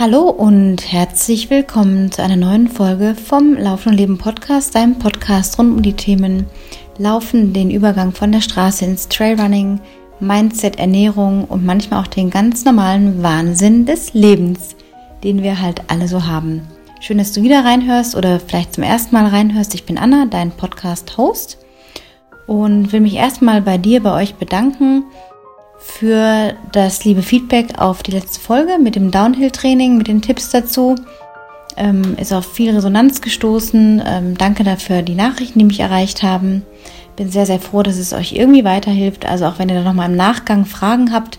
Hallo und herzlich willkommen zu einer neuen Folge vom Laufen und Leben Podcast, deinem Podcast rund um die Themen Laufen, den Übergang von der Straße ins Trailrunning, Mindset, Ernährung und manchmal auch den ganz normalen Wahnsinn des Lebens, den wir halt alle so haben. Schön, dass du wieder reinhörst oder vielleicht zum ersten Mal reinhörst. Ich bin Anna, dein Podcast-Host und will mich erstmal bei dir, bei euch bedanken für das liebe Feedback auf die letzte Folge mit dem Downhill-Training, mit den Tipps dazu. Ähm, ist auf viel Resonanz gestoßen. Ähm, danke dafür die Nachrichten, die mich erreicht haben. Bin sehr, sehr froh, dass es euch irgendwie weiterhilft. Also auch wenn ihr da nochmal im Nachgang Fragen habt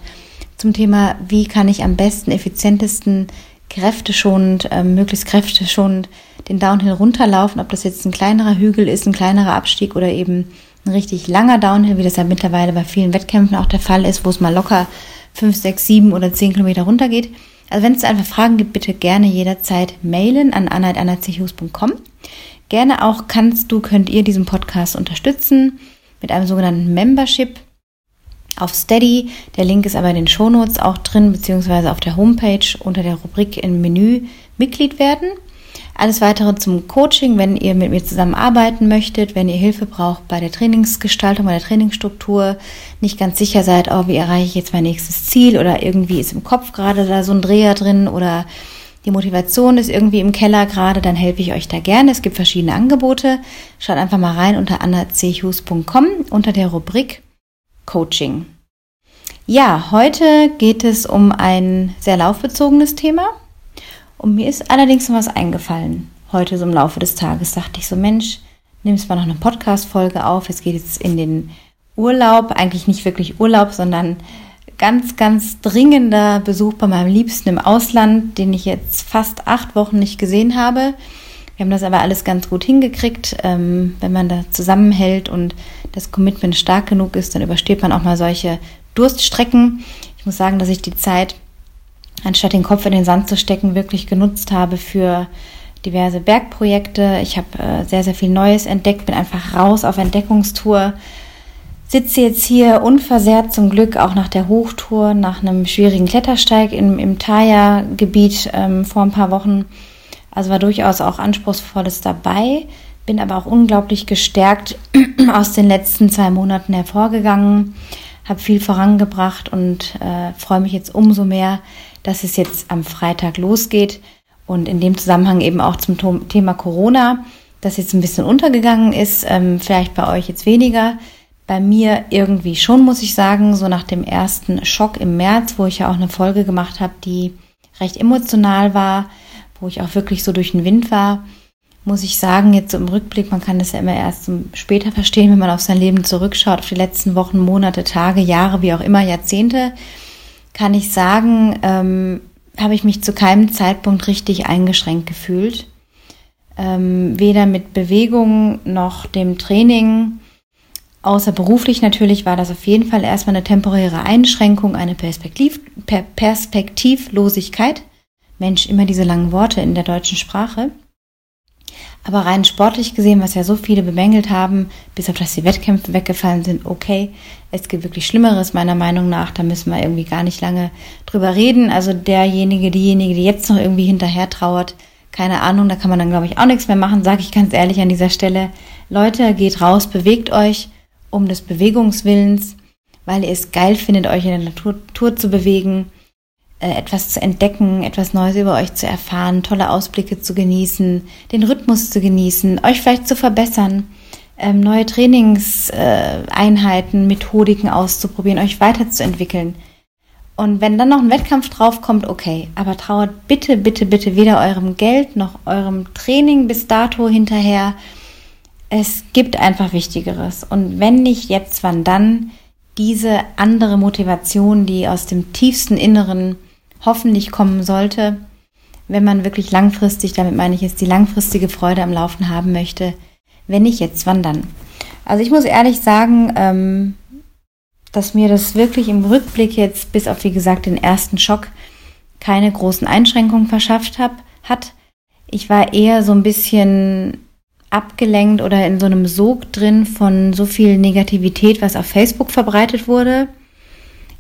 zum Thema, wie kann ich am besten, effizientesten, kräfteschonend, ähm, möglichst kräfteschonend den Downhill runterlaufen, ob das jetzt ein kleinerer Hügel ist, ein kleinerer Abstieg oder eben ein richtig langer Downhill, wie das ja mittlerweile bei vielen Wettkämpfen auch der Fall ist, wo es mal locker 5, 6, 7 oder 10 Kilometer runtergeht. Also wenn es einfach Fragen gibt, bitte gerne jederzeit mailen an anna.anna.chus.com. Gerne auch kannst du, könnt ihr diesen Podcast unterstützen mit einem sogenannten Membership auf Steady. Der Link ist aber in den Shownotes auch drin, beziehungsweise auf der Homepage unter der Rubrik im Menü Mitglied werden. Alles weitere zum Coaching, wenn ihr mit mir zusammenarbeiten möchtet, wenn ihr Hilfe braucht bei der Trainingsgestaltung, bei der Trainingsstruktur, nicht ganz sicher seid, oh, wie erreiche ich jetzt mein nächstes Ziel oder irgendwie ist im Kopf gerade da so ein Dreher drin oder die Motivation ist irgendwie im Keller gerade, dann helfe ich euch da gerne. Es gibt verschiedene Angebote. Schaut einfach mal rein unter annachus.com unter der Rubrik Coaching. Ja, heute geht es um ein sehr laufbezogenes Thema. Und mir ist allerdings noch was eingefallen. Heute so im Laufe des Tages dachte ich so, Mensch, nimmst mal noch eine Podcast-Folge auf. Es geht jetzt in den Urlaub. Eigentlich nicht wirklich Urlaub, sondern ganz, ganz dringender Besuch bei meinem Liebsten im Ausland, den ich jetzt fast acht Wochen nicht gesehen habe. Wir haben das aber alles ganz gut hingekriegt. Ähm, wenn man da zusammenhält und das Commitment stark genug ist, dann übersteht man auch mal solche Durststrecken. Ich muss sagen, dass ich die Zeit anstatt den Kopf in den Sand zu stecken, wirklich genutzt habe für diverse Bergprojekte. Ich habe äh, sehr, sehr viel Neues entdeckt, bin einfach raus auf Entdeckungstour. Sitze jetzt hier unversehrt zum Glück auch nach der Hochtour, nach einem schwierigen Klettersteig im, im Thaya-Gebiet ähm, vor ein paar Wochen. Also war durchaus auch Anspruchsvolles dabei, bin aber auch unglaublich gestärkt aus den letzten zwei Monaten hervorgegangen, habe viel vorangebracht und äh, freue mich jetzt umso mehr, dass es jetzt am Freitag losgeht und in dem Zusammenhang eben auch zum Thema Corona, das jetzt ein bisschen untergegangen ist, ähm, vielleicht bei euch jetzt weniger. Bei mir irgendwie schon, muss ich sagen, so nach dem ersten Schock im März, wo ich ja auch eine Folge gemacht habe, die recht emotional war, wo ich auch wirklich so durch den Wind war, muss ich sagen, jetzt so im Rückblick, man kann das ja immer erst später verstehen, wenn man auf sein Leben zurückschaut, auf die letzten Wochen, Monate, Tage, Jahre, wie auch immer, Jahrzehnte kann ich sagen, ähm, habe ich mich zu keinem Zeitpunkt richtig eingeschränkt gefühlt. Ähm, weder mit Bewegung noch dem Training. Außer beruflich natürlich war das auf jeden Fall erstmal eine temporäre Einschränkung, eine Perspektiv per Perspektivlosigkeit. Mensch, immer diese langen Worte in der deutschen Sprache. Aber rein sportlich gesehen, was ja so viele bemängelt haben, bis auf dass die Wettkämpfe weggefallen sind, okay, es gibt wirklich Schlimmeres meiner Meinung nach, da müssen wir irgendwie gar nicht lange drüber reden. Also derjenige, diejenige, die jetzt noch irgendwie hinterher trauert, keine Ahnung, da kann man dann, glaube ich, auch nichts mehr machen, sage ich ganz ehrlich an dieser Stelle. Leute, geht raus, bewegt euch um des Bewegungswillens, weil ihr es geil findet, euch in der Natur zu bewegen etwas zu entdecken, etwas Neues über euch zu erfahren, tolle Ausblicke zu genießen, den Rhythmus zu genießen, euch vielleicht zu verbessern, ähm, neue Trainingseinheiten, Methodiken auszuprobieren, euch weiterzuentwickeln. Und wenn dann noch ein Wettkampf draufkommt, okay, aber trauert bitte, bitte, bitte weder eurem Geld noch eurem Training bis dato hinterher. Es gibt einfach Wichtigeres. Und wenn nicht jetzt, wann dann? Diese andere Motivation, die aus dem tiefsten Inneren hoffentlich kommen sollte, wenn man wirklich langfristig, damit meine ich jetzt die langfristige Freude am Laufen haben möchte. Wenn nicht jetzt, wann dann? Also ich muss ehrlich sagen, ähm, dass mir das wirklich im Rückblick jetzt bis auf wie gesagt den ersten Schock keine großen Einschränkungen verschafft hab, hat. Ich war eher so ein bisschen abgelenkt oder in so einem Sog drin von so viel Negativität, was auf Facebook verbreitet wurde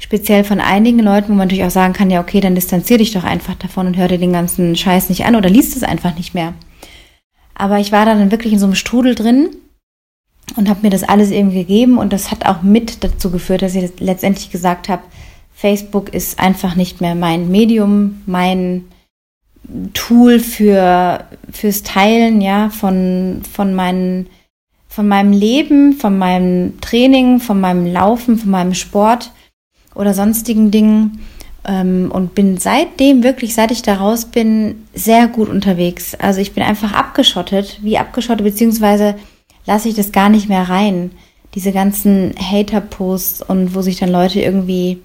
speziell von einigen Leuten, wo man natürlich auch sagen kann, ja, okay, dann distanzier dich doch einfach davon und hör dir den ganzen Scheiß nicht an oder liest es einfach nicht mehr. Aber ich war dann wirklich in so einem Strudel drin und habe mir das alles eben gegeben und das hat auch mit dazu geführt, dass ich letztendlich gesagt habe, Facebook ist einfach nicht mehr mein Medium, mein Tool für fürs Teilen ja von von meinen von meinem Leben, von meinem Training, von meinem Laufen, von meinem Sport oder sonstigen Dingen ähm, und bin seitdem wirklich, seit ich da raus bin, sehr gut unterwegs. Also ich bin einfach abgeschottet, wie abgeschottet, beziehungsweise lasse ich das gar nicht mehr rein. Diese ganzen Hater-Posts und wo sich dann Leute irgendwie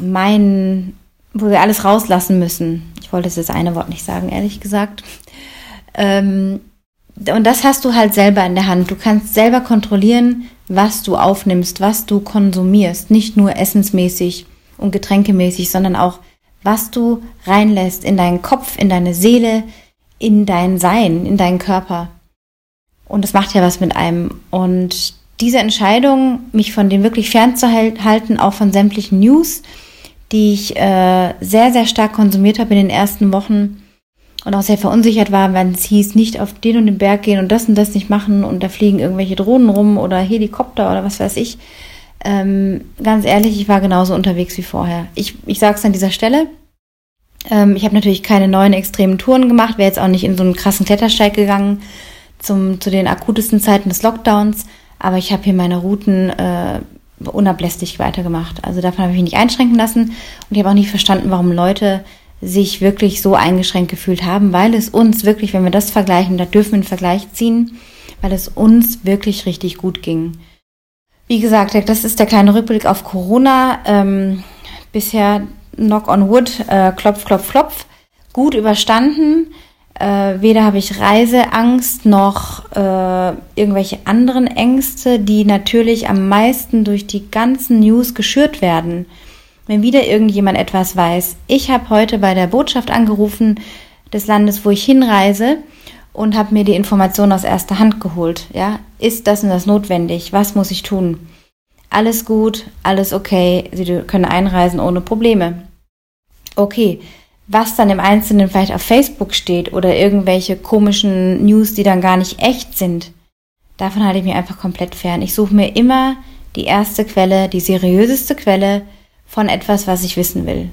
meinen, wo wir alles rauslassen müssen. Ich wollte das eine Wort nicht sagen, ehrlich gesagt. Ähm, und das hast du halt selber in der Hand. Du kannst selber kontrollieren, was du aufnimmst, was du konsumierst. Nicht nur essensmäßig und getränkemäßig, sondern auch, was du reinlässt in deinen Kopf, in deine Seele, in dein Sein, in deinen Körper. Und das macht ja was mit einem. Und diese Entscheidung, mich von dem wirklich fernzuhalten, auch von sämtlichen News, die ich äh, sehr, sehr stark konsumiert habe in den ersten Wochen und auch sehr verunsichert war, wenn es hieß, nicht auf den und den Berg gehen und das und das nicht machen und da fliegen irgendwelche Drohnen rum oder Helikopter oder was weiß ich. Ähm, ganz ehrlich, ich war genauso unterwegs wie vorher. Ich, ich sage es an dieser Stelle. Ähm, ich habe natürlich keine neuen extremen Touren gemacht, wäre jetzt auch nicht in so einen krassen Klettersteig gegangen zum, zu den akutesten Zeiten des Lockdowns. Aber ich habe hier meine Routen äh, unablässig weitergemacht. Also davon habe ich mich nicht einschränken lassen. Und ich habe auch nicht verstanden, warum Leute sich wirklich so eingeschränkt gefühlt haben, weil es uns wirklich, wenn wir das vergleichen, da dürfen wir einen Vergleich ziehen, weil es uns wirklich richtig gut ging. Wie gesagt, das ist der kleine Rückblick auf Corona. Ähm, bisher Knock on Wood, äh, Klopf, Klopf, Klopf, gut überstanden. Äh, weder habe ich Reiseangst noch äh, irgendwelche anderen Ängste, die natürlich am meisten durch die ganzen News geschürt werden. Wenn wieder irgendjemand etwas weiß. Ich habe heute bei der Botschaft angerufen des Landes, wo ich hinreise und habe mir die Information aus erster Hand geholt. Ja, ist das und das notwendig? Was muss ich tun? Alles gut, alles okay. Sie können einreisen ohne Probleme. Okay, was dann im Einzelnen vielleicht auf Facebook steht oder irgendwelche komischen News, die dann gar nicht echt sind, davon halte ich mich einfach komplett fern. Ich suche mir immer die erste Quelle, die seriöseste Quelle von etwas, was ich wissen will.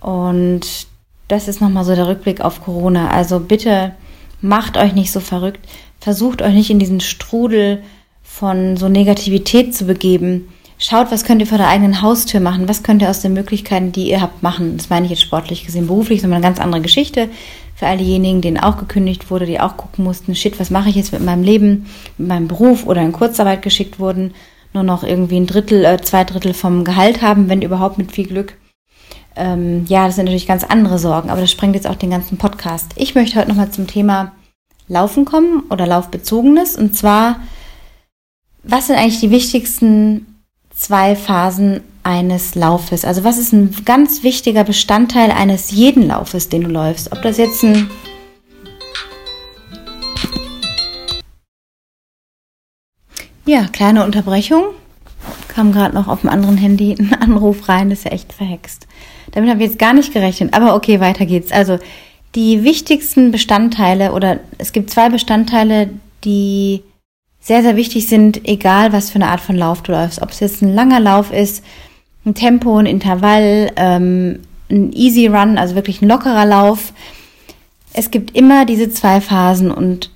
Und das ist nochmal so der Rückblick auf Corona. Also bitte macht euch nicht so verrückt. Versucht euch nicht in diesen Strudel von so Negativität zu begeben. Schaut, was könnt ihr vor der eigenen Haustür machen? Was könnt ihr aus den Möglichkeiten, die ihr habt, machen? Das meine ich jetzt sportlich gesehen. Beruflich ist immer eine ganz andere Geschichte. Für all diejenigen, denen auch gekündigt wurde, die auch gucken mussten, shit, was mache ich jetzt mit meinem Leben, mit meinem Beruf oder in Kurzarbeit geschickt wurden, nur noch irgendwie ein Drittel, äh, zwei Drittel vom Gehalt haben, wenn überhaupt mit viel Glück. Ähm, ja, das sind natürlich ganz andere Sorgen, aber das sprengt jetzt auch den ganzen Podcast. Ich möchte heute nochmal zum Thema Laufen kommen oder Laufbezogenes. Und zwar, was sind eigentlich die wichtigsten zwei Phasen eines Laufes. Also was ist ein ganz wichtiger Bestandteil eines jeden Laufes, den du läufst? Ob das jetzt ein Ja, kleine Unterbrechung. Kam gerade noch auf dem anderen Handy ein Anruf rein, das ist ja echt verhext. Damit habe ich jetzt gar nicht gerechnet, aber okay, weiter geht's. Also die wichtigsten Bestandteile oder es gibt zwei Bestandteile, die sehr, sehr wichtig sind, egal was für eine Art von Lauf du läufst. Ob es jetzt ein langer Lauf ist, ein Tempo, ein Intervall, ähm, ein Easy Run, also wirklich ein lockerer Lauf. Es gibt immer diese zwei Phasen und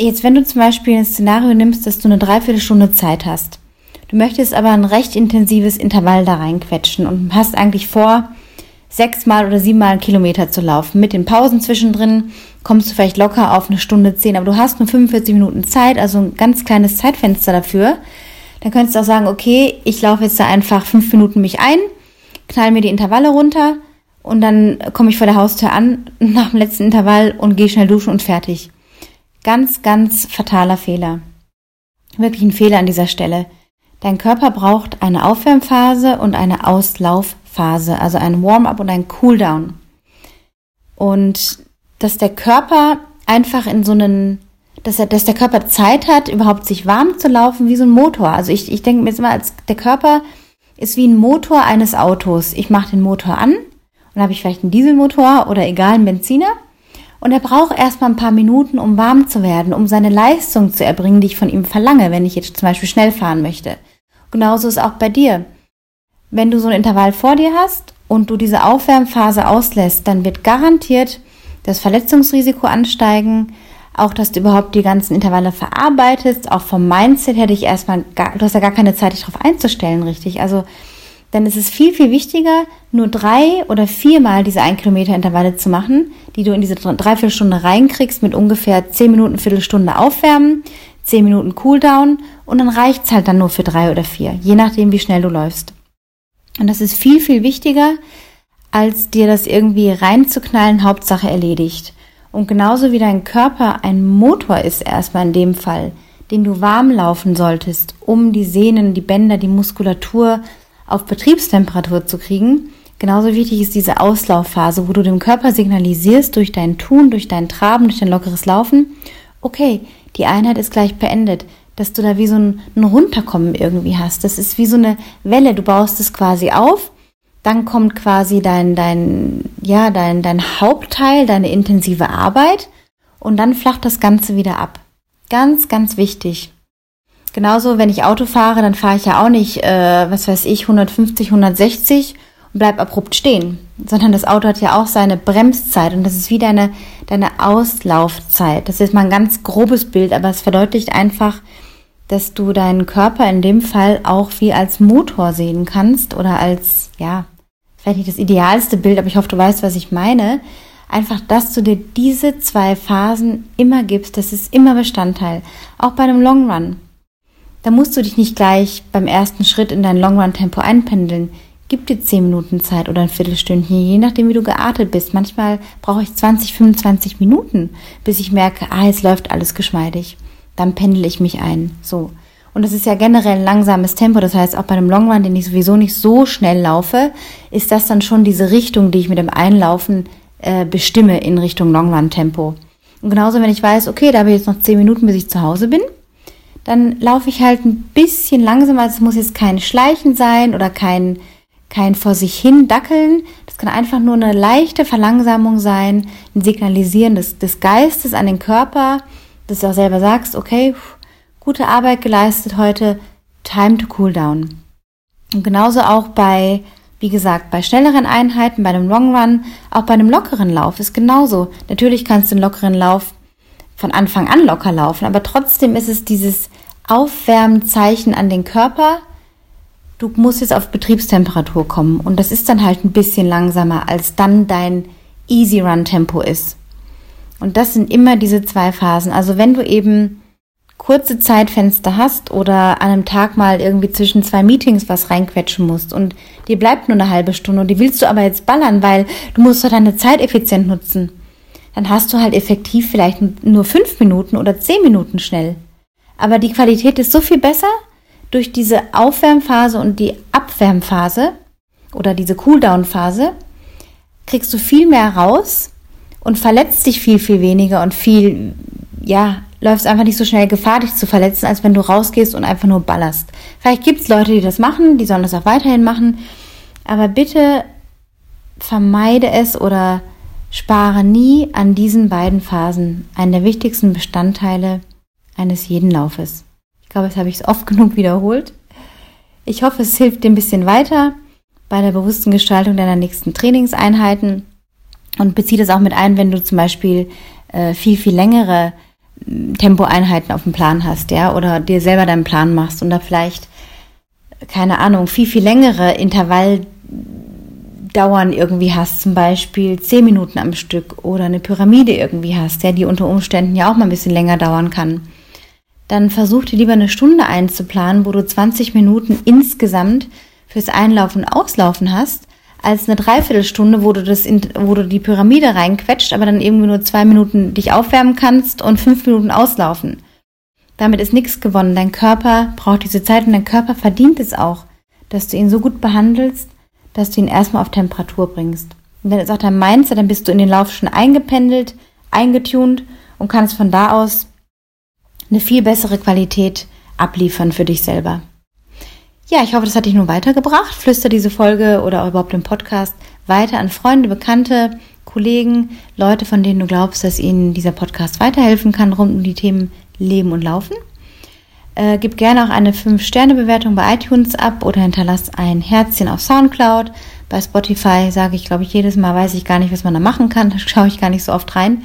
jetzt, wenn du zum Beispiel ein Szenario nimmst, dass du eine Dreiviertelstunde Zeit hast, du möchtest aber ein recht intensives Intervall da reinquetschen und hast eigentlich vor, sechsmal oder siebenmal einen Kilometer zu laufen. Mit den Pausen zwischendrin kommst du vielleicht locker auf eine Stunde zehn, aber du hast nur 45 Minuten Zeit, also ein ganz kleines Zeitfenster dafür. Dann könntest du auch sagen, okay, ich laufe jetzt da einfach fünf Minuten mich ein, knall mir die Intervalle runter und dann komme ich vor der Haustür an nach dem letzten Intervall und gehe schnell duschen und fertig. Ganz, ganz fataler Fehler. Wirklich ein Fehler an dieser Stelle. Dein Körper braucht eine Aufwärmphase und eine Auslaufphase, also ein Warm-up und ein Cooldown. Und dass der Körper einfach in so einen, dass, er, dass der Körper Zeit hat, überhaupt sich warm zu laufen wie so ein Motor. Also ich, ich denke mir jetzt immer, als der Körper ist wie ein Motor eines Autos. Ich mache den Motor an und habe ich vielleicht einen Dieselmotor oder egal einen Benziner und er braucht erstmal ein paar Minuten, um warm zu werden, um seine Leistung zu erbringen, die ich von ihm verlange, wenn ich jetzt zum Beispiel schnell fahren möchte. Genauso ist auch bei dir. Wenn du so ein Intervall vor dir hast und du diese Aufwärmphase auslässt, dann wird garantiert das Verletzungsrisiko ansteigen, auch dass du überhaupt die ganzen Intervalle verarbeitest, auch vom Mindset her dich erstmal, gar, du hast ja gar keine Zeit, dich darauf einzustellen, richtig. Also ist es viel, viel wichtiger, nur drei oder viermal diese ein Kilometer Intervalle zu machen, die du in diese Dreiviertelstunde reinkriegst mit ungefähr zehn Minuten, Viertelstunde aufwärmen, zehn Minuten Cooldown und dann reicht's halt dann nur für drei oder vier, je nachdem, wie schnell du läufst. Und das ist viel, viel wichtiger, als dir das irgendwie reinzuknallen, Hauptsache erledigt. Und genauso wie dein Körper ein Motor ist erstmal in dem Fall, den du warm laufen solltest, um die Sehnen, die Bänder, die Muskulatur auf Betriebstemperatur zu kriegen. Genauso wichtig ist diese Auslaufphase, wo du dem Körper signalisierst durch dein Tun, durch dein Traben, durch dein lockeres Laufen, okay, die Einheit ist gleich beendet, dass du da wie so ein, ein Runterkommen irgendwie hast. Das ist wie so eine Welle, du baust es quasi auf, dann kommt quasi dein, dein, ja, dein, dein Hauptteil, deine intensive Arbeit und dann flacht das Ganze wieder ab. Ganz, ganz wichtig. Genauso, wenn ich Auto fahre, dann fahre ich ja auch nicht, äh, was weiß ich, 150, 160 und bleib abrupt stehen, sondern das Auto hat ja auch seine Bremszeit und das ist wie deine, deine Auslaufzeit. Das ist mal ein ganz grobes Bild, aber es verdeutlicht einfach, dass du deinen Körper in dem Fall auch wie als Motor sehen kannst oder als, ja, vielleicht nicht das idealste Bild, aber ich hoffe, du weißt, was ich meine. Einfach, dass du dir diese zwei Phasen immer gibst, das ist immer Bestandteil. Auch bei einem Long Run. Da musst du dich nicht gleich beim ersten Schritt in dein Longrun-Tempo einpendeln. Gib dir 10 Minuten Zeit oder ein Viertelstündchen, je nachdem, wie du geartet bist. Manchmal brauche ich 20, 25 Minuten, bis ich merke, ah, es läuft alles geschmeidig. Dann pendel ich mich ein. So. Und das ist ja generell ein langsames Tempo. Das heißt, auch bei einem Longrun, den ich sowieso nicht so schnell laufe, ist das dann schon diese Richtung, die ich mit dem Einlaufen äh, bestimme in Richtung Longrun-Tempo. Und genauso, wenn ich weiß, okay, da habe ich jetzt noch 10 Minuten, bis ich zu Hause bin, dann laufe ich halt ein bisschen langsamer. Also es muss jetzt kein Schleichen sein oder kein, kein vor sich hin dackeln. Das kann einfach nur eine leichte Verlangsamung sein, ein Signalisieren des, des Geistes an den Körper, dass du auch selber sagst, okay, gute Arbeit geleistet heute, time to cool down. Und genauso auch bei, wie gesagt, bei schnelleren Einheiten, bei einem Long Run, auch bei einem lockeren Lauf ist genauso. Natürlich kannst du einen lockeren Lauf von Anfang an locker laufen, aber trotzdem ist es dieses Aufwärmzeichen an den Körper. Du musst jetzt auf Betriebstemperatur kommen und das ist dann halt ein bisschen langsamer, als dann dein Easy Run Tempo ist. Und das sind immer diese zwei Phasen. Also wenn du eben kurze Zeitfenster hast oder an einem Tag mal irgendwie zwischen zwei Meetings was reinquetschen musst und dir bleibt nur eine halbe Stunde und die willst du aber jetzt ballern, weil du musst doch deine Zeit effizient nutzen dann hast du halt effektiv vielleicht nur fünf Minuten oder zehn Minuten schnell. Aber die Qualität ist so viel besser durch diese Aufwärmphase und die Abwärmphase oder diese Cooldown-Phase kriegst du viel mehr raus und verletzt dich viel, viel weniger und viel, ja, läufst einfach nicht so schnell Gefahr, dich zu verletzen, als wenn du rausgehst und einfach nur ballerst. Vielleicht gibt es Leute, die das machen, die sollen das auch weiterhin machen, aber bitte vermeide es oder Spare nie an diesen beiden Phasen, einen der wichtigsten Bestandteile eines jeden Laufes. Ich glaube, das habe ich oft genug wiederholt. Ich hoffe, es hilft dir ein bisschen weiter bei der bewussten Gestaltung deiner nächsten Trainingseinheiten und beziehe das auch mit ein, wenn du zum Beispiel äh, viel, viel längere Tempoeinheiten auf dem Plan hast, ja, oder dir selber deinen Plan machst und da vielleicht, keine Ahnung, viel, viel längere Intervall Dauern irgendwie hast, zum Beispiel zehn Minuten am Stück oder eine Pyramide irgendwie hast, ja, die unter Umständen ja auch mal ein bisschen länger dauern kann, dann versuch dir lieber eine Stunde einzuplanen, wo du 20 Minuten insgesamt fürs Einlaufen und Auslaufen hast, als eine Dreiviertelstunde, wo du das, in, wo du die Pyramide reinquetscht, aber dann irgendwie nur zwei Minuten dich aufwärmen kannst und fünf Minuten auslaufen. Damit ist nichts gewonnen. Dein Körper braucht diese Zeit und dein Körper verdient es auch, dass du ihn so gut behandelst, dass du ihn erstmal auf Temperatur bringst. Und dann ist auch dein Mindset, dann bist du in den Lauf schon eingependelt, eingetunt und kannst von da aus eine viel bessere Qualität abliefern für dich selber. Ja, ich hoffe, das hat dich nun weitergebracht. Flüster diese Folge oder überhaupt den Podcast weiter an Freunde, Bekannte, Kollegen, Leute, von denen du glaubst, dass ihnen dieser Podcast weiterhelfen kann rund um die Themen Leben und Laufen. Äh, gib gerne auch eine 5-Sterne-Bewertung bei iTunes ab oder hinterlass ein Herzchen auf Soundcloud. Bei Spotify sage ich, glaube ich, jedes Mal weiß ich gar nicht, was man da machen kann. Da schaue ich gar nicht so oft rein.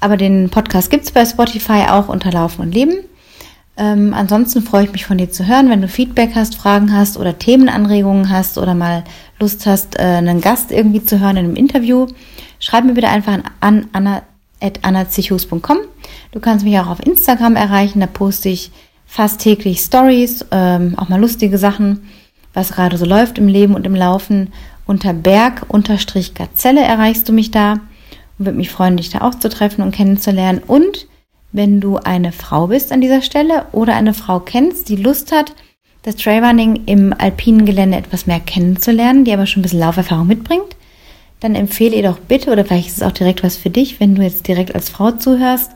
Aber den Podcast gibt es bei Spotify auch unter Laufen und Leben. Ähm, ansonsten freue ich mich von dir zu hören, wenn du Feedback hast, Fragen hast oder Themenanregungen hast oder mal Lust hast, äh, einen Gast irgendwie zu hören in einem Interview. Schreib mir bitte einfach an anna.annazichus.com. Du kannst mich auch auf Instagram erreichen, da poste ich fast täglich Stories, ähm, auch mal lustige Sachen, was gerade so läuft im Leben und im Laufen. Unter Berg-Gazelle erreichst du mich da und würde mich freuen, dich da auch zu treffen und kennenzulernen. Und wenn du eine Frau bist an dieser Stelle oder eine Frau kennst, die Lust hat, das Trailrunning im alpinen Gelände etwas mehr kennenzulernen, die aber schon ein bisschen Lauferfahrung mitbringt, dann empfehle ihr doch bitte, oder vielleicht ist es auch direkt was für dich, wenn du jetzt direkt als Frau zuhörst.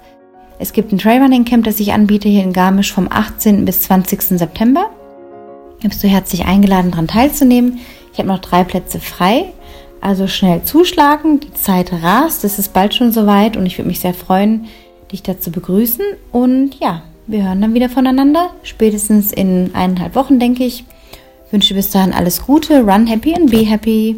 Es gibt ein Trailrunning Camp, das ich anbiete hier in Garmisch vom 18. bis 20. September. Da bist du herzlich eingeladen, daran teilzunehmen. Ich habe noch drei Plätze frei. Also schnell zuschlagen, die Zeit rast, es ist bald schon soweit und ich würde mich sehr freuen, dich dazu begrüßen. Und ja, wir hören dann wieder voneinander, spätestens in eineinhalb Wochen, denke ich. ich wünsche bis dahin alles Gute, run happy and be happy.